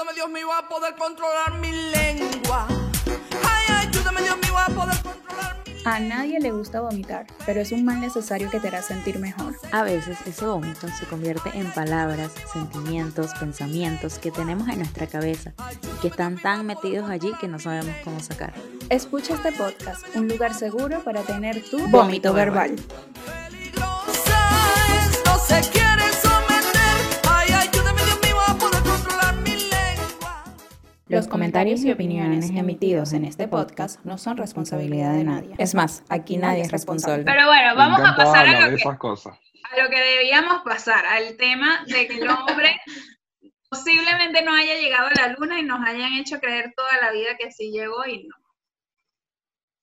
Ayúdame Dios mío a poder controlar mi lengua. Ay, ayúdame Dios mío a poder controlar mi A nadie le gusta vomitar, pero es un mal necesario que te hará sentir mejor. A veces ese vómito se convierte en palabras, sentimientos, pensamientos que tenemos en nuestra cabeza y que están tan metidos allí que no sabemos cómo sacar. Escucha este podcast, un lugar seguro para tener tu Vómito vómito verbal. Peligrosa es, no se quiere someter. Ay, ayúdame Dios mío a poder controlar mi lengua. Los comentarios y opiniones emitidos en este podcast no son responsabilidad de nadie. Es más, aquí nadie es responsable. Pero bueno, vamos a pasar a lo, que, esas cosas. a lo que debíamos pasar, al tema de que el hombre posiblemente no haya llegado a la luna y nos hayan hecho creer toda la vida que sí llegó y no.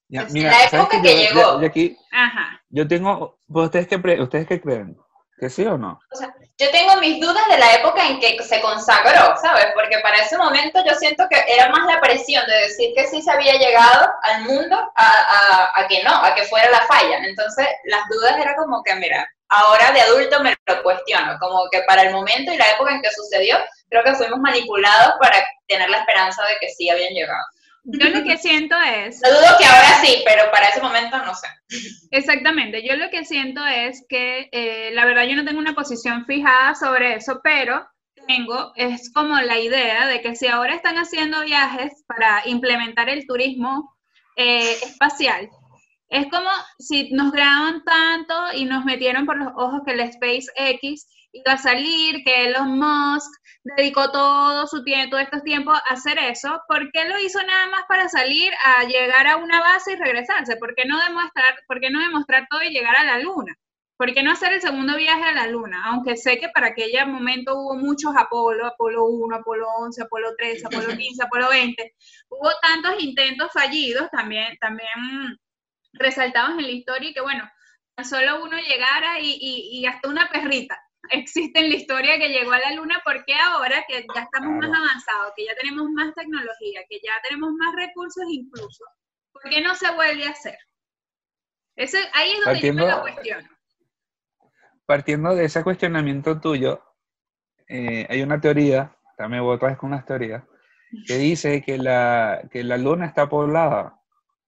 Ya, mira, la ¿sabes época que Yo- llegó. yo- yo aquí, Ajá. yo tengo, pues, ¿ustedes qué, ¿ustedes qué creen? ¿Que sí o no? O sea, yo tengo mis dudas de la época en que se consagró, ¿sabes? Porque para ese momento yo siento que era más la presión de decir que sí se había llegado al mundo a, a- a que no, a que fuera la falla. Entonces, las dudas era como que, mira, ahora de adulto me lo cuestiono, como que para el momento y la época en que sucedió, creo que fuimos manipulados para tener la esperanza de que sí habían llegado. Yo lo que siento es, No dudo que ahora sí, pero para ese momento no sé. exactamente, yo lo que siento es que eh, la verdad yo no tengo una posición fijada sobre eso, pero tengo, es como la idea de que si ahora están haciendo viajes para implementar el turismo eh, espacial, es como si nos graban tanto y nos metieron por los ojos que el SpaceX iba a salir, que Elon Musk dedicó todo su tiempo, todos estos tiempos a hacer eso. ¿Por qué lo hizo nada más para salir a llegar a una base y regresarse? ¿Por qué no demostrar, por qué no demostrar todo y llegar a la luna? ¿Por qué no hacer el segundo viaje a la luna? Aunque sé que para aquel momento hubo muchos Apolo, Apolo 1, Apolo 11, Apolo 13, Apolo 15, Apolo 20. Hubo tantos intentos fallidos también, también resaltados en la historia y que bueno, solo uno llegara y, y- y hasta una perrita existe en la historia que llegó a la luna porque ahora que ya estamos más avanzados, que ya tenemos más tecnología, que ya tenemos más recursos incluso, ¿por qué no se vuelve a hacer? Ese, ahí es donde yo me lo Partiendo- cuestiono. Partiendo de ese cuestionamiento tuyo, eh, hay una teoría, también voy otra vez con unas teorías, que dice que la, que la luna está poblada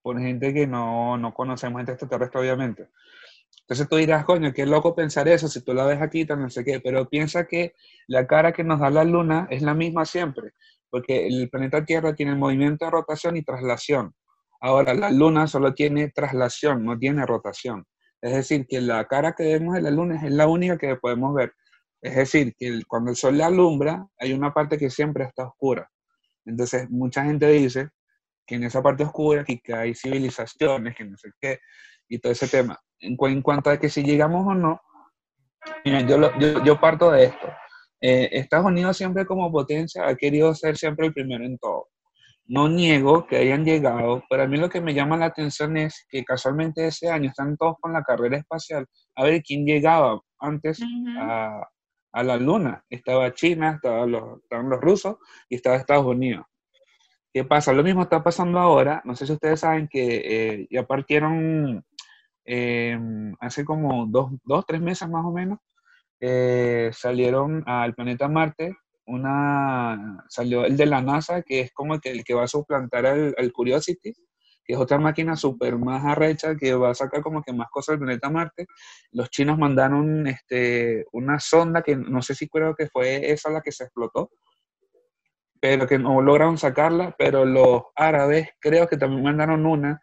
por gente que no, no conocemos, gente extraterrestre, obviamente. Entonces tú dirás, coño, qué loco pensar eso, si tú la ves aquí, tal, no sé qué, pero piensa que la cara que nos da la luna es la misma siempre, porque el planeta Tierra tiene movimiento de rotación y traslación. Ahora, la luna solo tiene traslación, no tiene rotación. Es decir, que la cara que vemos de la luna es la única que podemos ver. Es decir, que cuando el sol la alumbra, hay una parte que siempre está oscura. Entonces, mucha gente dice que en esa parte oscura que, que hay civilizaciones, que no sé qué, y todo ese tema. En, cu- en cuanto a que si llegamos o no, miren, yo, lo- yo, yo parto de esto. Eh, Estados Unidos siempre como potencia ha querido ser siempre el primero en todo. No niego que hayan llegado, pero a mí lo que me llama la atención es que casualmente ese año están todos con la carrera espacial a ver quién llegaba antes a, a la luna. Estaba China, estaban los, estaban los rusos y estaba Estados Unidos. ¿Qué pasa? Lo mismo está pasando ahora. No sé si ustedes saben que eh, ya partieron eh, hace como dos, dos, tres meses más o menos. eh, salieron al planeta Marte. Una, salió el de la NASA, que es como que el que va a suplantar al, al Curiosity, que es otra máquina súper más arrecha que va a sacar como que más cosas del planeta Marte. Los chinos mandaron este, una sonda que no sé si creo que fue esa la que se explotó, pero que no lograron sacarla, pero los árabes creo que también mandaron una,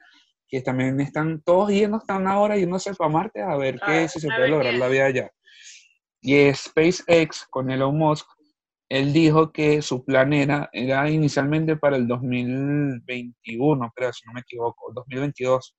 que también están todos yendo, están ahora yéndose para Marte a ver qué, Ah, si se puede lograr qué la vida allá. Y SpaceX con Elon Musk, él dijo que su plan era, era inicialmente para el 2021, creo, si no me equivoco, 2022.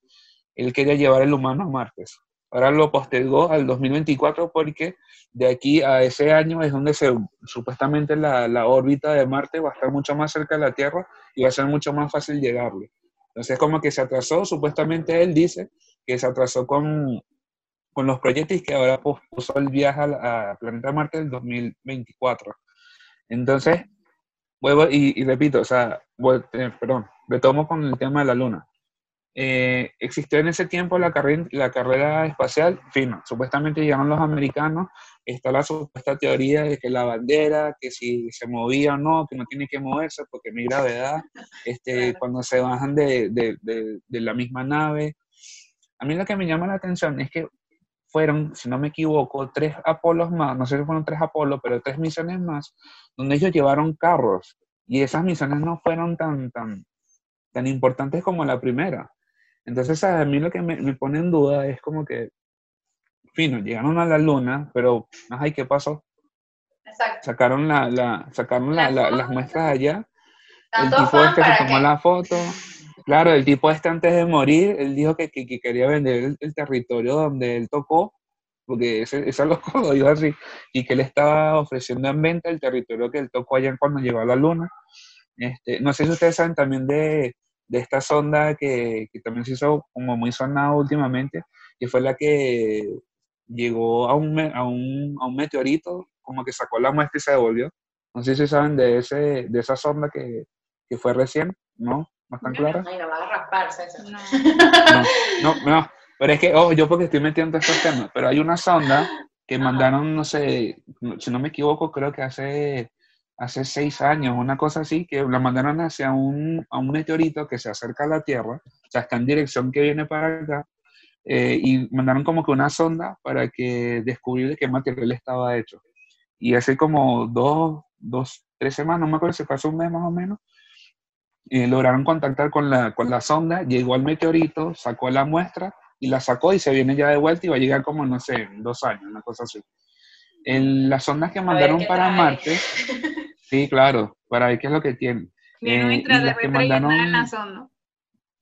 Él quería llevar el humano a Marte. Ahora lo postergó al 2024 porque de aquí a ese año es donde se, supuestamente la, la órbita de Marte va a estar mucho más cerca de la Tierra y va a ser mucho más fácil llegarle. Entonces como que se atrasó, supuestamente él dice que se atrasó con, con los proyectos y que ahora pospuso el viaje al a planeta Marte del 2024. Entonces, vuelvo y, y repito, o sea, eh, perdón, retomo con el tema de la Luna. Eh, existió en ese tiempo la, carrera, la carrera espacial, fino, supuestamente llegaron los americanos, está la supuesta teoría de que la bandera, que si se movía o no, que no tiene que moverse porque no hay gravedad, este, cuando se bajan de, de, de, de la misma nave. A mí lo que me llama la atención es que fueron, si no me equivoco, tres Apolos más, no sé si fueron tres Apolos, pero tres misiones más, donde ellos llevaron carros y esas misiones no fueron tan, tan, tan importantes como la primera. Entonces, a mí lo que me, me pone en duda es como que, fino, llegaron a la luna, pero, ay, ¿qué pasó? Exacto. Sacaron, la, la, sacaron la- la- las muestras allá, el tipo este se para tomó que la foto. Claro, el tipo este antes de morir, él dijo que, que- que quería vender el, el territorio donde él tocó, porque ese, ese loco lo dijo así, y que él estaba ofreciendo en venta el territorio que él tocó allá cuando llegó a la luna. Este, no sé si ustedes saben también de, de esta sonda que, que también se hizo como muy sonada últimamente, que fue la que llegó a un, a un, a un meteorito, como que sacó la muestra y se devolvió. No sé si saben de, ese, de esa sonda que, que fue recién, ¿no? ¿No están claras? Ay, no vas a raspar, César. No. No, no, no. Pero es que, oh, yo porque estoy metiendo estos temas, pero hay una sonda que Ajá. mandaron, no sé, no- si no me equivoco, creo que hace, hace seis años, una cosa así, que la mandaron hacia un, a un meteorito que se acerca a la Tierra, o sea, está en dirección que viene para acá, eh, y mandaron como que una sonda para que descubrir de qué material estaba hecho. Y hace como dos, dos, tres semanas, no me acuerdo si fue hace un mes más o menos, eh, lograron contactar con la, con la sonda, llegó al meteorito, sacó la muestra y la sacó y se viene ya de vuelta y va a llegar como, no sé, dos años, una cosa así. En las sondas que mandaron para. Marte, sí, claro, para ver qué es lo que tienen. Viene un Eh, y las que extraterrestre y andar en mandaron- la sonda.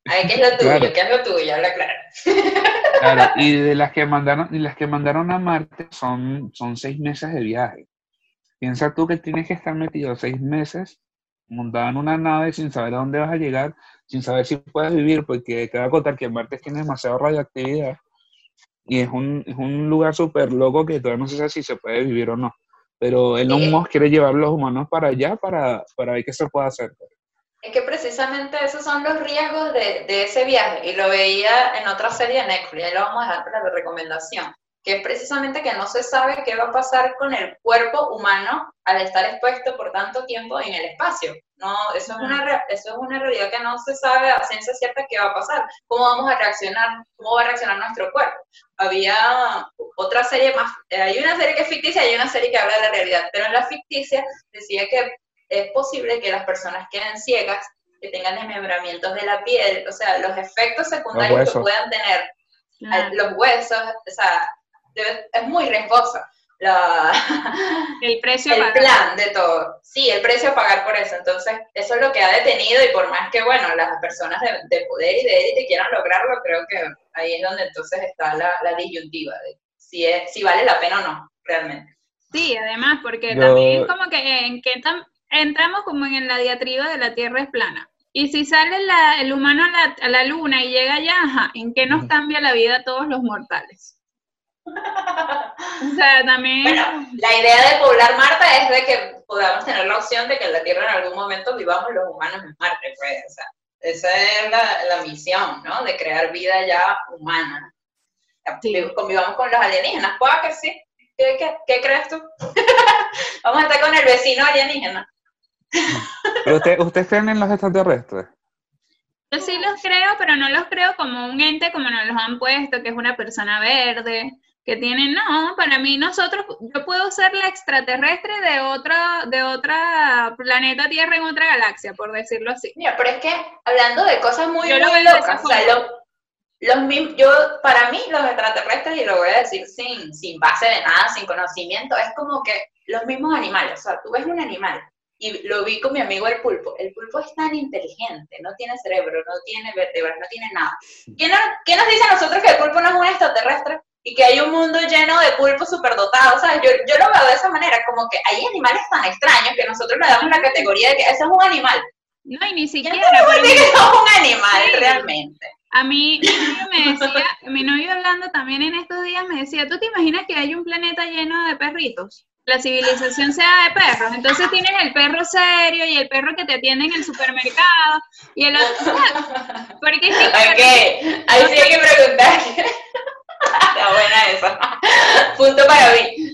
Ay, ¿qué es lo tuyo? Claro. ¿Qué es lo tuyo? Habla claro. Claro, y de las que mandaron, y las que mandaron a Marte son, son seis meses de viaje. Piensa tú que tienes que estar metido seis meses montado en una nave sin saber a dónde vas a llegar, sin saber si puedes vivir, porque te voy a contar que Marte tiene demasiada radioactividad y es un, es un lugar súper loco que todavía no se sabe si se puede vivir o no. Pero Elon Sí. Musk quiere llevar los humanos para allá para, para ver qué se puede hacer. Es que precisamente esos son los riesgos de, de ese viaje. Y lo veía en otra serie de Netflix, ahí lo vamos a dejar para la recomendación. Que es precisamente que no se sabe qué va a pasar con el cuerpo humano al estar expuesto por tanto tiempo en el espacio. No, eso es una, eso es una realidad que no se sabe a ciencia cierta qué va a pasar. ¿Cómo vamos a reaccionar? ¿Cómo va a reaccionar nuestro cuerpo? Había otra serie más, eh, hay una serie que es ficticia y hay una serie que habla de la realidad, pero en la ficticia decía que es posible que las personas queden ciegas, que tengan desmembramientos de la piel, o sea, los efectos secundarios que huesos. puedan tener los huesos, o sea, debe- es muy riesgoso la, El precio a el pagar. plan de todo. Sí, el precio a pagar por eso. Entonces, eso es lo que ha detenido y por más que, bueno, las personas de, de poder y de élite quieran lograrlo, creo que ahí es donde entonces está la, la disyuntiva de si, es, si vale la pena o no, realmente. Sí, además, porque Yo- también como que, en que tam- entramos como en la diatriba de la Tierra es plana. Y si sale la- el humano a la, a la luna y llega allá, ajá, ¿en qué nos cambia la vida a todos los mortales? O sea, también... Bueno, la idea de poblar Marte es de que podamos tener la opción de que en la Tierra en algún momento vivamos los humanos en Marte, pues, o sea, esa es la, la misión, ¿no? De crear vida ya humana. Sí. Convivamos con los alienígenas, puede que sí. ¿Qué, qué, qué crees tú? Vamos a estar con el vecino alienígena. Pero usted, ¿ustedes creen en los extraterrestres? Yo sí los creo, pero no los creo como un ente como nos los han puesto, que es una persona verde, que tiene, no, para mí nosotros, yo puedo ser la extraterrestre de otra, de otra planeta Tierra en otra galaxia, por decirlo así. Mira, pero es que hablando de cosas muy, Yo lo muy veo locas, o sea, lo- los yo, para mí, los extraterrestres, y lo voy a decir sin, sin base de nada, sin conocimiento, es como que los mismos animales, o sea, tú ves un animal, y lo vi con mi amigo el pulpo, el pulpo es tan inteligente, no tiene cerebro, no tiene vértebras, no tiene nada. ¿Qué nos, qué nos dice a nosotros que el pulpo no es un extraterrestre? Y que hay un mundo lleno de pulpos superdotados, ¿sabes? Yo, yo lo veo de esa manera, como que hay animales tan extraños que nosotros le damos la categoría de que ese es un animal. No, y ni ¿Quién siquiera, es un animal Sí. realmente? a mí mi novio me decía, mi novio hablando también en estos días me decía, ¿tú te imaginas que hay un planeta lleno de perritos? la civilización sea de perros. Entonces tienes el perro serio y el perro que te atiende en el supermercado y el otro. Porque es que, Ok, ahí sí hay que preguntar. Está buena esa. Punto para mí.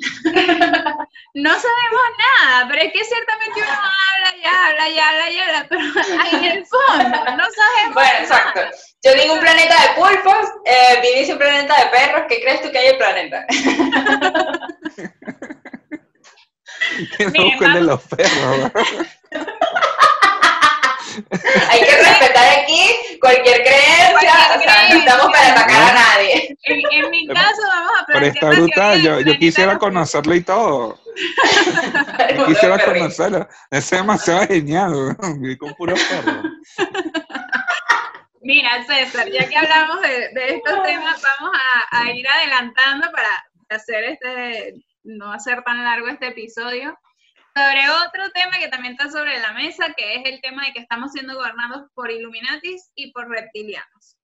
no sabemos nada, pero es que ciertamente uno habla y habla y habla y habla, pero ahí en el fondo no sabemos Bueno, exacto. Yo digo un planeta de pulpos, eh, dice un planeta de perros. ¿Qué crees tú que hay en el planeta? Miren, el de los perros. Hay que respetar aquí cualquier creencia. Cualquier o sea, no estamos para atacar a nadie. En, en mi caso vamos a Pero está la brutal, yo, yo quisiera conocerlo y todo. Yo quisiera conocerlo. Es demasiado genial, con puros perros. Mira, César, ya que hablamos de, de estos temas, vamos a, a ir adelantando para hacer este, no hacer tan largo este episodio, sobre otro tema que también está sobre la mesa, que es el tema de que estamos siendo gobernados por Illuminatis y por reptilianos.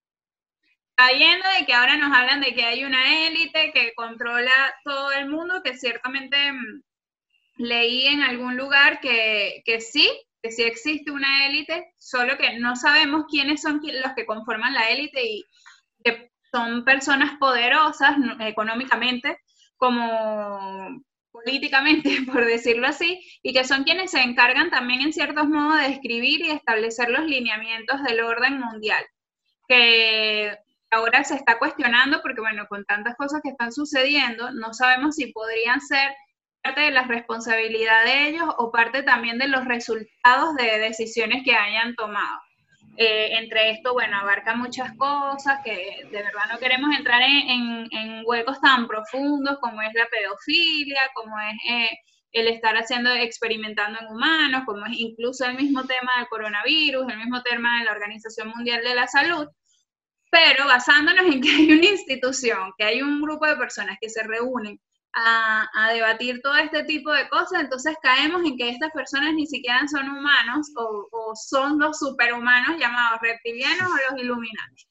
Cayendo de que ahora nos hablan de que hay una élite que controla todo el mundo, que ciertamente mm, leí en algún lugar que, que sí, que sí existe una élite, solo que no sabemos quiénes son los que conforman la élite y que son personas poderosas económicamente como políticamente, por decirlo así, y que son quienes se encargan también en ciertos modos de escribir y establecer los lineamientos del orden mundial, que ahora se está cuestionando porque, bueno, con tantas cosas que están sucediendo, no sabemos si podrían ser parte de la responsabilidad de ellos o parte también de los resultados de decisiones que hayan tomado. Eh, entre esto, bueno, abarca muchas cosas que de verdad no queremos entrar en, en- en huecos tan profundos como es la pedofilia, como es eh, el estar haciendo, experimentando en humanos, como es incluso el mismo tema del coronavirus, el mismo tema de la Organización Mundial de la Salud, pero basándonos en que hay una institución, que hay un grupo de personas que se reúnen a, a debatir todo este tipo de cosas, entonces caemos en que estas personas ni siquiera son humanos o, o son los superhumanos llamados reptilianos o los Illuminati.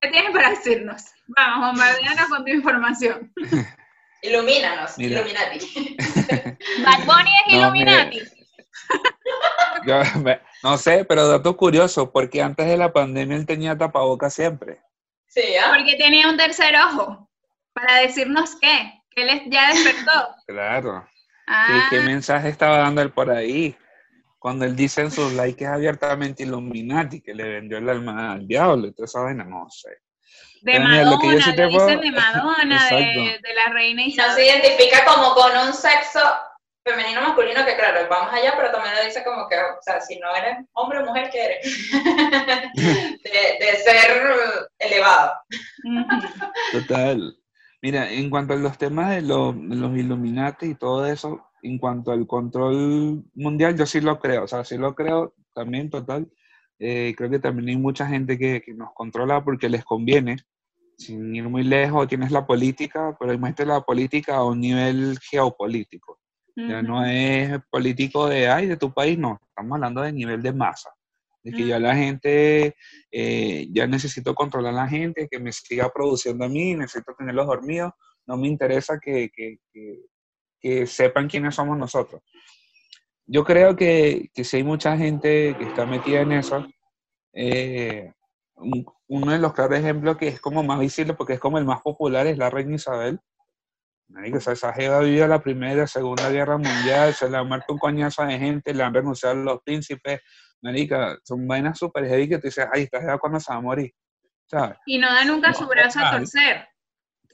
¿Qué tienes para decirnos? Vamos, bombardeanos con tu información. Ilumínanos, Mira. Illuminati. Bad Bunny es No, Illuminati. Yo, me- no sé, pero dato curioso, porque antes de la pandemia él tenía tapabocas siempre. Sí, ¿ah? Porque tenía un tercer ojo para decirnos qué, que él es- ya despertó. Claro. ¿Qué, Ah, qué mensaje estaba dando él por ahí? Cuando él dice en sus likes abiertamente Illuminati, que le vendió el alma al diablo y toda esa vaina, no sé. de Daniel, lo que yo Madonna, sí te dicen de Madonna, de, Exacto. de la reina Y no se Isabel. identifica como con un sexo femenino masculino que claro, vamos allá, pero también lo dice como que, o sea, si no eres hombre o mujer, ¿qué eres? de, de ser elevado. Total. Mira, en cuanto a los temas de, lo- de los Illuminati y todo eso, en cuanto al control mundial, yo sí lo creo, o sea, sí lo creo también total. Eh, creo que también hay mucha gente que, que nos controla porque les conviene. Sin ir muy lejos, tienes la política, pero imagínate la política a un nivel geopolítico. Ya no es político de, ay, de tu país, no. Estamos hablando de nivel de masa. De que ya la gente, eh, ya necesito controlar a la gente, que me siga produciendo a mí, necesito tenerlos dormidos. No me interesa que, que, que- que sepan quiénes somos nosotros. Yo creo que, que si hay mucha gente que está metida en eso, eh, un- uno de los claros ejemplos que es como más visible porque es como el más popular es la reina Isabel. O sea, esa jeva ha vivido la Primera y la Segunda Guerra Mundial, se le ha muerto un coñazo de gente, le han renunciado los príncipes. Marica, son vainas súper heavy que tú dices, ay, esta jeva cuándo se va a morir. ¿Sabes? Y no da nunca su brazo a Claro. torcer.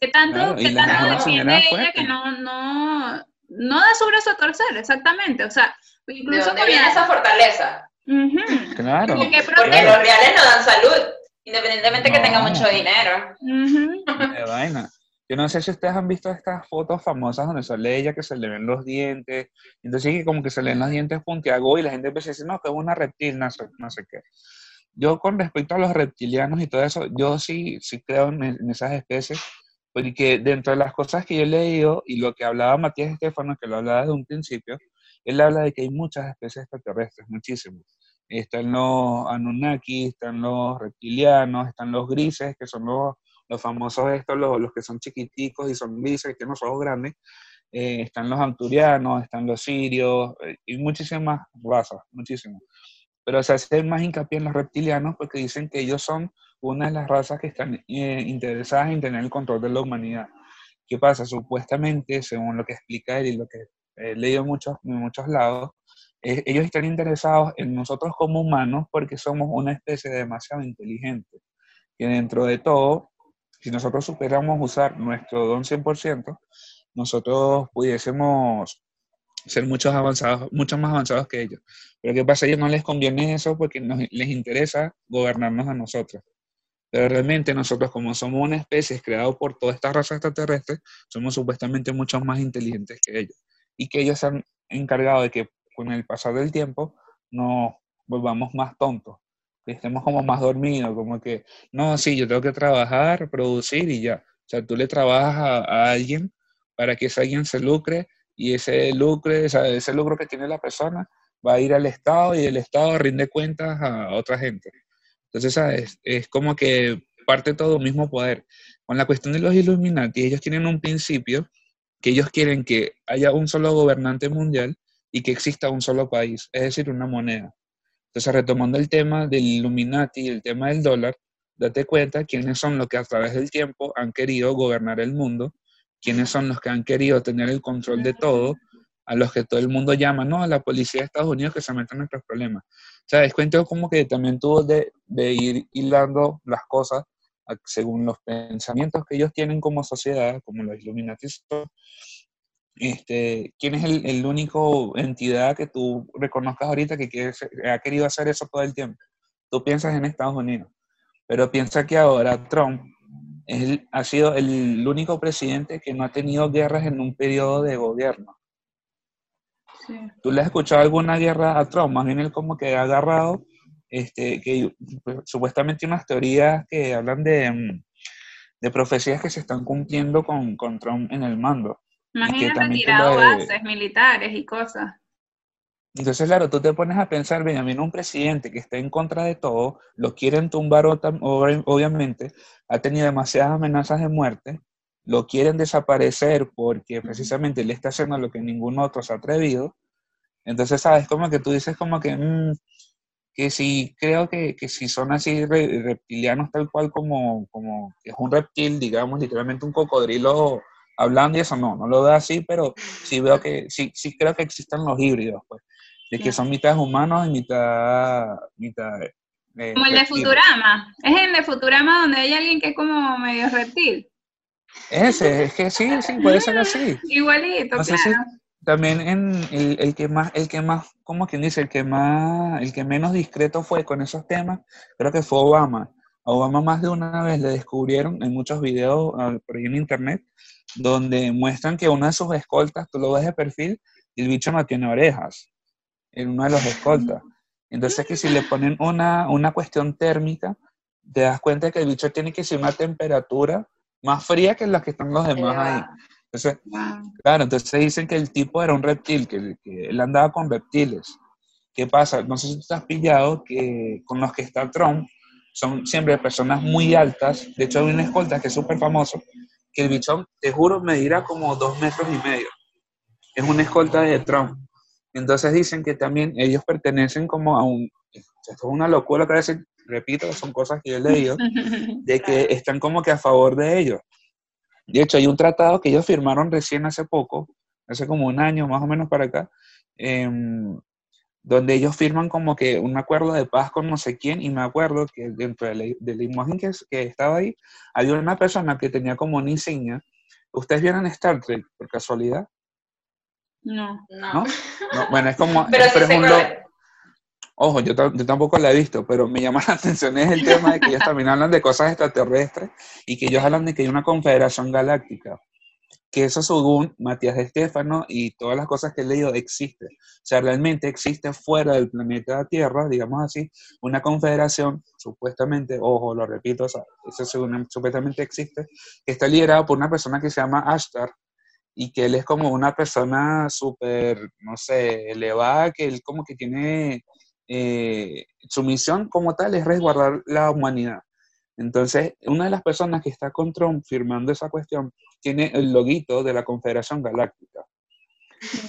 ¿Qué tanto, Claro, qué tanto defiende ella fuerte. que no, no, no da su brazo a torcer? Exactamente. O sea, ¿De incluso dónde con viene esa fortaleza? Ujú. Claro. ¿De qué Porque los reales no dan salud, independientemente que No. tenga mucho dinero. Ujú. de vaina. Yo no sé si ustedes han visto estas fotos famosas donde sale ella que se le ven los dientes, entonces como que se le ven los dientes puntiagudos y la gente empieza a decir, no, que es una reptil, no sé, no sé qué. Yo con respecto a los reptilianos y todo eso, yo sí, sí creo en, en esas especies, porque dentro de las cosas que yo he leído y lo que hablaba Matías Estefano, que lo hablaba desde un principio, él habla de que hay muchas especies extraterrestres, muchísimas. Están los Anunnaki, están los reptilianos, están los grises, que son los, los famosos estos, los, los que son chiquiticos y son grises, que tienen los ojos grandes. eh, están los anturianos, están los sirios, eh, y muchísimas razas, muchísimas. Pero se hace más hincapié en los reptilianos porque dicen que ellos son una de las razas que están eh, interesadas en tener el control de la humanidad. ¿Qué pasa? Supuestamente, según lo que explica él y lo que he leído en muchos, en muchos lados, eh, ellos están interesados en nosotros como humanos porque somos una especie demasiado inteligente. Que dentro de todo, si nosotros superamos usar nuestro don 100%, nosotros pudiésemos ser muchos avanzados, mucho más avanzados que ellos. Pero ¿qué pasa? A ellos no les conviene eso porque les interesa gobernarnos a nosotros. Pero realmente nosotros, como somos una especie creada por toda esta raza extraterrestre, somos supuestamente mucho más inteligentes que ellos. Y que ellos se han encargado de que con el pasar del tiempo nos volvamos más tontos, estemos como más dormidos, como que, no, sí, yo tengo que trabajar, producir y ya. O sea, tú le trabajas a, alguien para que ese alguien se lucre y ese lucro, ese lucro que tiene la persona va a ir al Estado y el Estado rinde cuentas a otra gente. Entonces, ¿sabes? Es como que parte todo mismo poder. Con la cuestión de los Illuminati, ellos tienen un principio que ellos quieren que haya un solo gobernante mundial y que exista un solo país, es decir, una moneda. Entonces, retomando el tema del Illuminati y el tema del dólar, date cuenta quiénes son los que a través del tiempo han querido gobernar el mundo quiénes son los que han querido tener el control de todo, a los que todo el mundo llama, no, a la policía de Estados Unidos que se meten en nuestros problemas. O sea, es cuento como que también tuvo de, de ir hilando las cosas según los pensamientos que ellos tienen como sociedad, como los Illuminati. Este, ¿Quién es el, el, único entidad que tú reconozcas ahorita que quiere, ha querido hacer eso todo el tiempo? Tú piensas en Estados Unidos, pero piensa que ahora Trump ha sido el único presidente que no ha tenido guerras en un periodo de gobierno. ¿Tú le has escuchado alguna guerra a Trump? Más bien él como que ha agarrado, este, que pues, supuestamente unas teorías que hablan de, mm, de, profecías que se están cumpliendo con, con Trump en el mando. Imagínate retirado bases militares y cosas. Entonces, claro, tú te pones a pensar, Benjamín, un presidente que está en contra de todo, lo quieren tumbar obviamente, ha tenido demasiadas amenazas de muerte, lo quieren desaparecer porque precisamente le está haciendo lo que ningún otro se ha atrevido. Entonces, ¿sabes? Como que tú dices como que, mm, que si creo que, que, si son así reptilianos tal cual como, como es un reptil, digamos, literalmente un cocodrilo hablando y eso no, no lo veo así, pero sí veo que, sí, sí creo que existen los híbridos, pues de que son mitad humanos y mitad... mitad eh, como el de Futurama. Es el de Futurama donde hay alguien que es como medio reptil. Ese, es que sí, sí, puede ser así. Igualito, claro. también en el, el, que más, el que más, como quien dice, el que más, el que menos discreto fue con esos temas, creo que fue Obama. A Obama más de una vez le descubrieron en muchos videos ah, por ahí en internet, donde muestran que una de sus escoltas, tú lo ves de perfil, y el bicho no tiene orejas en uno de los escoltas. Entonces que si le ponen una, una cuestión térmica, te das cuenta que el bicho tiene que ser una temperatura más fría que las que están los demás ahí. Entonces, claro, entonces dicen que el tipo era un reptil, que, que, él andaba con reptiles. ¿Qué pasa? No sé si tú estás pillado que con los que está Trump son siempre personas muy altas. De hecho, hay una escolta que es súper famoso, que el bichón, te juro, medirá como dos metros y medio. Es una escolta de Trump. Entonces dicen que también ellos pertenecen como a un, esto es una locura que veces, repito, son cosas que yo he leído, de que están como que a favor de ellos. De hecho, hay un tratado que ellos firmaron recién hace poco, hace como un año más o menos para acá, eh, donde ellos firman como que un acuerdo de paz con no sé quién, y me acuerdo que dentro de la, de la imagen que, que, estaba ahí, había una persona que tenía como una insignia. ¿Ustedes vieron Star Trek por casualidad? No. No. ¿No? Bueno, es como... pero sí un Ojo, yo, yo, tampoco la he visto, pero me llama la atención es el tema de que ellos también hablan de cosas extraterrestres y que ellos hablan de que hay una confederación galáctica. Que eso según Matías Estefano y todas las cosas que he leído existe. O sea, realmente existe fuera del planeta Tierra, digamos así, una confederación, supuestamente, ojo, lo repito, eso supuestamente existe, que está liderada por una persona que se llama Ashtar, y que él es como una persona súper, no sé, elevada, que él como que tiene, eh, su misión como tal es resguardar la humanidad. Entonces, una de las personas que está con Trump firmando esa cuestión tiene el loguito de la Confederación Galáctica.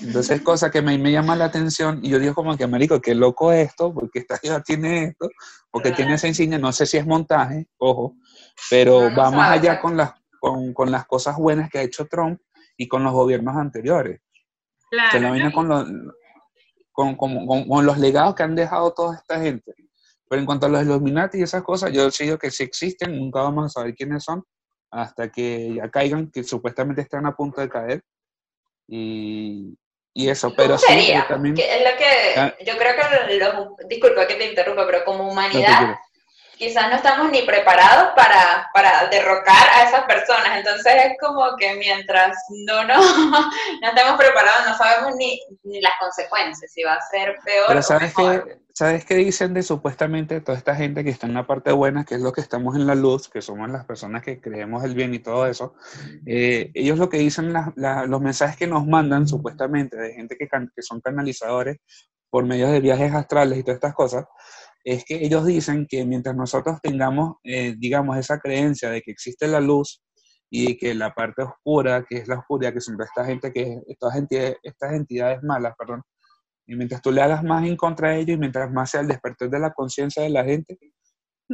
Entonces, cosa que me, me llama la atención y yo digo como que, marico, qué loco esto, porque esta ciudad tiene esto, porque tiene esa insignia, no sé si es montaje, ojo, pero No, no va más sabe, allá con las, con, con las cosas buenas que ha hecho Trump y con los gobiernos anteriores. Claro. Se la viene ¿no? con los, con, con- con- con los legados que han dejado toda esta gente. Pero en cuanto a los Illuminati y esas cosas, yo sí digo que sí existen, nunca vamos a saber quiénes son, hasta que ya caigan, que supuestamente están a punto de caer. Y, y eso, pero ¿Cómo sí, sería? yo también... Que es lo que Ah. yo creo que los, disculpa que te interrumpa, pero como no humanidad quiero. Quizás no estamos ni preparados para, para derrocar a esas personas. Entonces es como que mientras no, no, no estemos preparados, no sabemos ni, ni las consecuencias, si va a ser peor Pero o ¿sabes mejor. qué, ¿sabes qué dicen de supuestamente toda esta gente que está en la parte buena, que es lo que estamos en la luz, que somos las personas que creemos el bien y todo eso? eh, ellos lo que dicen, la- la- los mensajes que nos mandan supuestamente de gente que, can- que son canalizadores por medio de viajes astrales y todas estas cosas, es que ellos dicen que mientras nosotros tengamos, eh, digamos, esa creencia de que existe la luz y que la parte oscura, que es la oscuridad, que son esta gente, que estas entidades, estas entidades malas, perdón, y mientras tú le hagas más en contra de ellos y mientras más sea el despertar de la conciencia de la gente,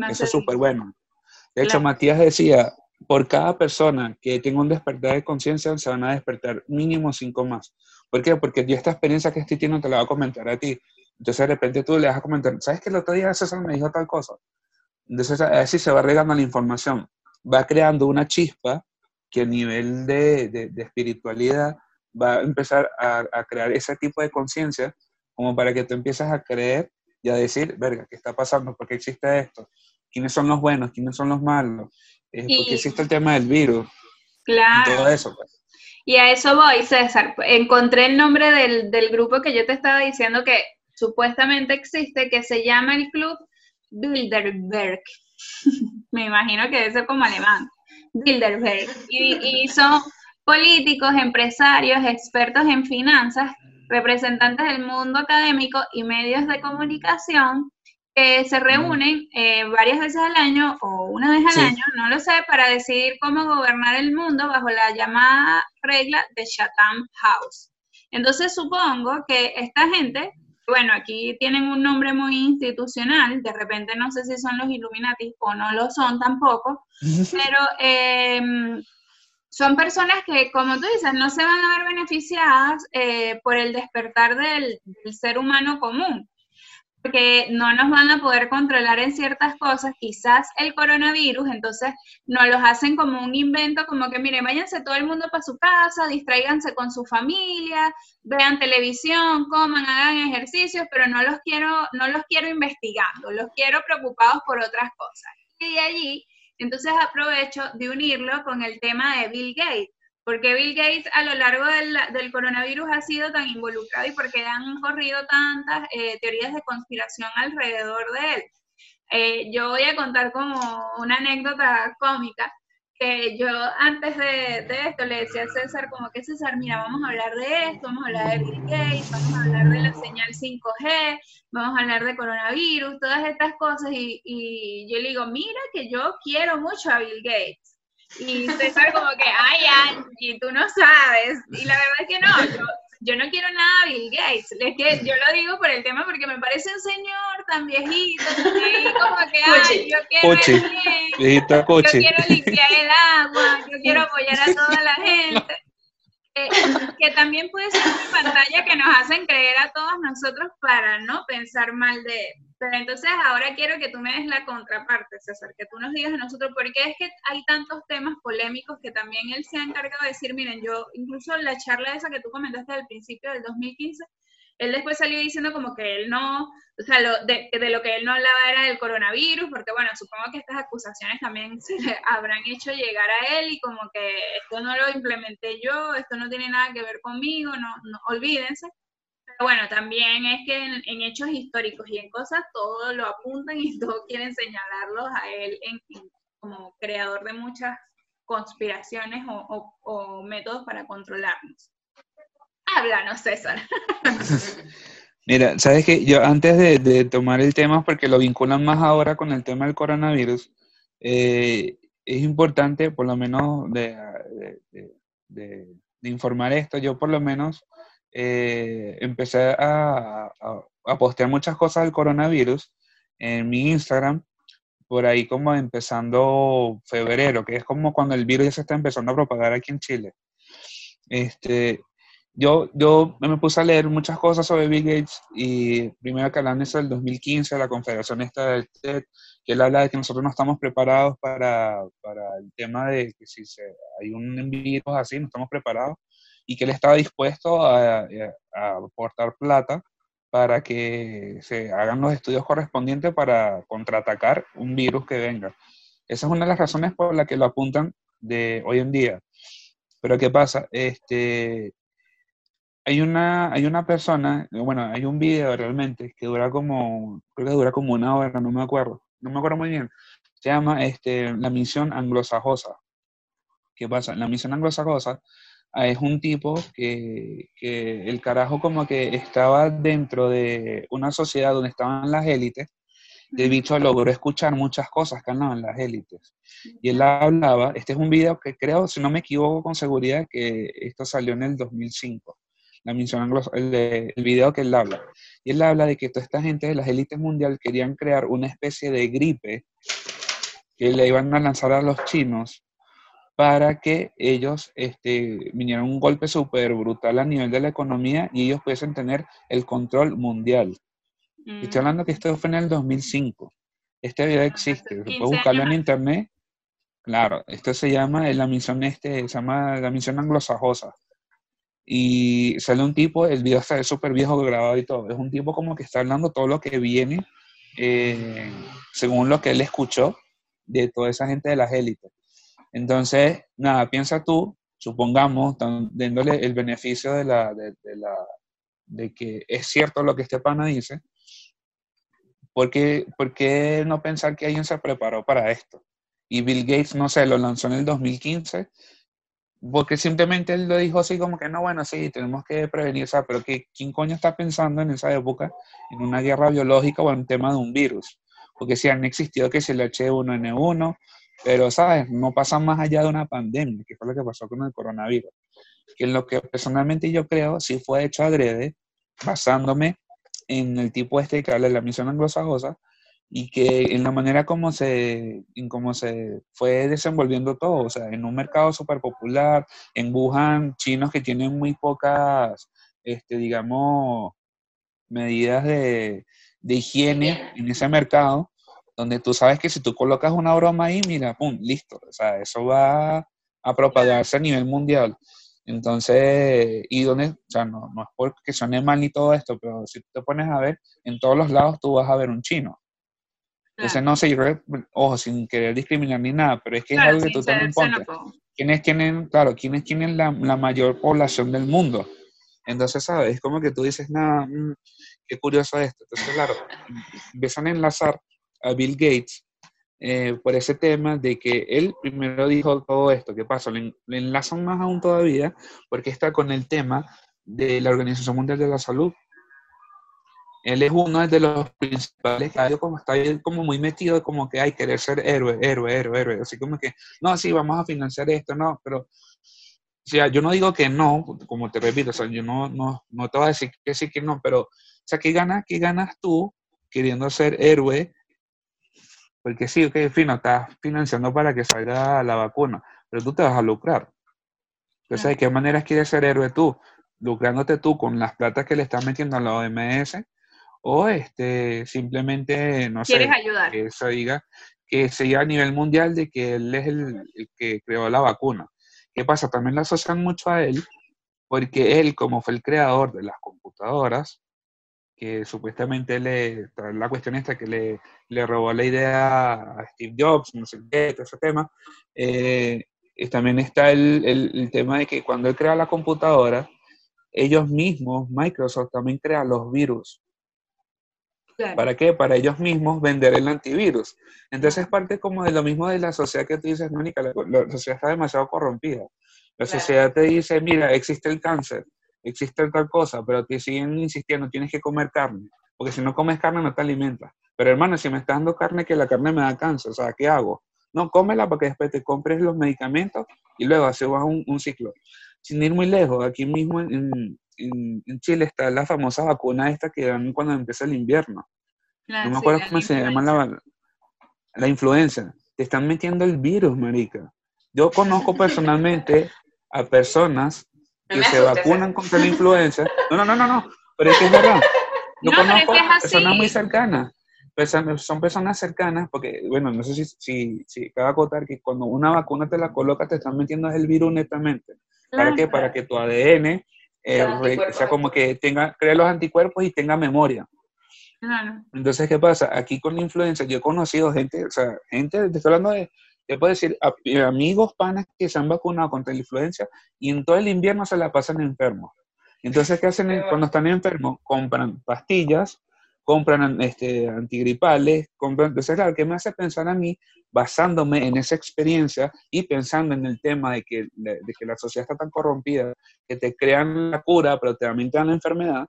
eso es súper bueno. De hecho, Claro. Matías decía, por cada persona que tenga un despertar de conciencia, se van a despertar mínimo cinco más. ¿Por qué? Porque yo esta experiencia que estoy teniendo te la voy a comentar a ti. Entonces de repente tú le vas a comentar, ¿sabes que el otro día César me dijo tal cosa? Entonces así se va regando la información. Va creando una chispa que a nivel de, de- de espiritualidad va a empezar a, a crear ese tipo de conciencia como para que tú empieces a creer y a decir, verga, ¿qué está pasando? ¿Por qué existe esto? ¿Quiénes son los buenos? ¿Quiénes son los malos? Eh, ¿Por Y- qué existe el tema del virus? Y Claro. todo eso. Pues. Y a eso voy, César. Encontré el nombre del, del grupo que yo te estaba diciendo que supuestamente existe, que se llama el Club Bilderberg. Me imagino que debe ser como alemán. Bilderberg. Y, y son políticos, empresarios, expertos en finanzas, representantes del mundo académico y medios de comunicación que se reúnen eh, varias veces al año o una vez al Sí. año, no lo sé, para decidir cómo gobernar el mundo bajo la llamada regla de Chatham House. Entonces supongo que esta gente, bueno, aquí tienen un nombre muy institucional, de repente no sé si son los Illuminati o no lo son tampoco, pero em, son personas que, como tú dices, no se van a ver beneficiadas eh, por el despertar del, del ser humano común, porque no nos van a poder controlar en ciertas cosas, quizás el coronavirus, entonces nos los hacen como un invento, como que, mire, váyanse todo el mundo para su casa, distráiganse con su familia, vean televisión, coman, hagan ejercicios, pero no los quiero, no los quiero investigando, los quiero preocupados por otras cosas. Y allí entonces aprovecho de unirlo con el tema de Bill Gates, porque Bill Gates a lo largo del, del coronavirus ha sido tan involucrado y porque han corrido tantas eh, teorías de conspiración alrededor de él. Eh, yo voy a contar como una anécdota cómica que yo antes de, esto le decía a César como que César, mira, vamos a hablar de esto, vamos a hablar de Bill Gates, vamos a hablar de la señal 5G, vamos a hablar de coronavirus, todas estas cosas y yo le digo, mira que yo quiero mucho a Bill Gates. Y César como que, ay, Angie, tú no sabes. Y la verdad es que no, yo, yo no quiero nada a Bill Gates. Es que yo lo digo por el tema porque me parece un señor tan viejito, y como que, ay, yo quiero Cuchi. el bien, yo coche. quiero limpiar el agua, yo quiero apoyar a toda la gente. Eh, que también puede ser una pantalla que nos hacen creer a todos nosotros para no pensar mal de él. Pero entonces ahora quiero que tú me des la contraparte, César, que tú nos digas a nosotros, porque es que hay tantos temas polémicos que también él se ha encargado de decir, miren, yo, incluso la charla esa que tú comentaste al principio del 2015, él después salió diciendo como que él no, o sea, de, lo que él no hablaba era del coronavirus, porque bueno, supongo que estas acusaciones también se le habrán hecho llegar a él y como que esto no lo implementé yo, esto no tiene nada que ver conmigo, no, no olvídense. Pero bueno, también es que en, hechos históricos y en cosas todo lo apuntan y todo quieren señalarlos a él como creador de muchas conspiraciones o métodos para controlarnos. Háblanos, César. Mira, sabes que yo antes de, de, tomar el tema, porque lo vinculan más ahora con el tema del coronavirus, eh, es importante por lo menos de, de, de, informar esto. Yo por lo menos eh, empecé a, a, a postear muchas cosas del coronavirus en mi Instagram, por ahí como empezando febrero, que es como cuando el virus ya se está empezando a propagar aquí en Chile. Este, yo, yo me puse a leer muchas cosas sobre Bill Gates y primero que hablan eso del 2015, la confederación esta del TED, que él habla de que nosotros no estamos preparados para, para el tema de que si se, hay un virus así, no estamos preparados, y que él estaba dispuesto a, a aportar plata para que se hagan los estudios correspondientes para contraatacar un virus que venga. Esa es una de las razones por las que lo apuntan de hoy en día. Pero ¿qué pasa? Este, hay una, hay una persona, bueno, hay un video realmente que dura como, creo que dura como una hora, no me acuerdo, no me acuerdo muy bien. Se llama este, La Misión Anglosajosa. ¿Qué pasa? La Misión Anglosajosa ah, es un tipo que, que el carajo como que estaba dentro de una sociedad donde estaban las élites el bicho logró escuchar muchas cosas que hablaban las élites. Y él hablaba, este es un video que creo, si no me equivoco con seguridad, que esto salió en el 2005 la misión el, el, video que él habla. Y él habla de que toda esta gente de las élites mundiales querían crear una especie de gripe que le iban a lanzar a los chinos para que ellos este, vinieran un golpe súper brutal a nivel de la economía y ellos pudiesen tener el control mundial. Mm. Estoy hablando que esto fue en el 2005. Este video existe, se puede buscarlo en internet. Claro, esto se llama la misión este, se llama la misión anglosajosa y sale un tipo, el video está súper viejo grabado y todo, es un tipo como que está hablando todo lo que viene eh, según lo que él escuchó de toda esa gente de las élites. Entonces, nada, piensa tú, supongamos, dándole el beneficio de, la, de, de, la, de que es cierto lo que este pana dice, ¿por qué, ¿por qué no pensar que alguien se preparó para esto? Y Bill Gates, no sé, lo lanzó en el 2015 porque simplemente él lo dijo así como que no, bueno, sí, tenemos que prevenir, o sea, pero que ¿quién coño está pensando en esa época en una guerra biológica o en un tema de un virus? Porque si han existido que si el H1N1, pero, ¿sabes? No pasa más allá de una pandemia, que fue lo que pasó con el coronavirus. Que en lo que personalmente yo creo, sí fue hecho adrede, basándome en el tipo este que habla de la misión anglosajosa, y que en la manera como se, en cómo se fue desenvolviendo todo, o sea, en un mercado súper popular, en Wuhan, chinos que tienen muy pocas, este, digamos, medidas de, de higiene en ese mercado, donde tú sabes que si tú colocas una broma ahí, mira, pum, listo, o sea, eso va a propagarse a nivel mundial. Entonces, y donde, o sea, no, no es porque suene mal ni todo esto, pero si te pones a ver, en todos los lados tú vas a ver un chino. Ese no sé, ojo, sin querer discriminar ni nada, pero es que Claro, es algo que tú también ponte. ¿Quiénes tienen, claro, quiénes tienen la, la mayor población del mundo? Entonces, ¿sabes? Es como que tú dices, nada, mm, qué curioso esto. Entonces, claro, empiezan a enlazar a Bill Gates eh, por ese tema de que él primero dijo todo esto. ¿Qué pasa? Le, le enlazan más aún todavía porque está con el tema de la Organización Mundial de la Salud. Él es uno de los principales que como está ahí como muy metido, como que hay querer ser héroe, héroe, héroe, héroe. Así como que, no, sí, vamos a financiar esto, no, pero o sea, yo no digo que no, como te repito, o sea, yo no, no, no te voy a decir que sí, que no, pero, o sea, ¿qué ganas, qué ganas tú queriendo ser héroe? Porque sí, ok, fino, estás financiando para que salga la vacuna, pero tú te vas a lucrar. Entonces, ¿de qué maneras quieres ser héroe tú? Lucrándote tú con las platas que le estás metiendo a la OMS o este, simplemente, no sé, ¿Quieres ayudar? que se diga que se diga a nivel mundial de que él es el, el que creó la vacuna. ¿Qué pasa? También lo asocian mucho a él, porque él, como fue el creador de las computadoras, que supuestamente le, la cuestión esta que le, le robó la idea a Steve Jobs, no sé qué, todo ese tema, eh, también está el, el, el tema de que cuando él crea la computadora, ellos mismos, Microsoft, también crea los virus. Claro. ¿Para qué? Para ellos mismos vender el antivirus. Entonces es parte como de lo mismo de la sociedad que tú dices, Mónica, la, la sociedad está demasiado corrompida. La Claro. sociedad te dice, mira, existe el cáncer, existe tal cosa, pero te siguen insistiendo, tienes que comer carne, porque si no comes carne no te alimentas. Pero hermano, si me estás dando carne, que la carne me da cáncer, o sea, ¿qué hago? No, cómela para que después te compres los medicamentos y luego así va un, un ciclo. Sin ir muy lejos, aquí mismo en, en- en, en Chile está la famosa vacuna esta que dan cuando empieza el invierno. No me acuerdo cómo se llama la, la influenza. Te están metiendo el virus, marica. Yo conozco personalmente a personas que se asustes, vacunan contra la influenza. No, no, no, no, no. Pero es que es verdad. Yo No, es conozco que es así. personas muy cercanas. Personas- son personas cercanas porque, bueno, no sé si, si, si cabe acotar que cuando una vacuna te la coloca te están metiendo el virus netamente. ¿Para Claro. qué? Para que tu ADN eh, anticuerpos sea como que tenga, cree los anticuerpos y tenga memoria. Claro. Entonces, ¿qué pasa? Aquí con la influenza, yo he conocido gente, o sea, gente, te estoy hablando de, te puedo decir, a- eh, amigos, panas que se han vacunado contra la influenza y en todo el invierno se la pasan enfermos. Entonces, ¿qué hacen Qué cuando están enfermos? Compran pastillas, compran este, antigripales, compran... Entonces, claro, ¿qué me hace pensar a mí, basándome en esa experiencia y pensando en el tema de que, de, que la sociedad está tan corrompida, que te crean la cura, pero te dan la enfermedad?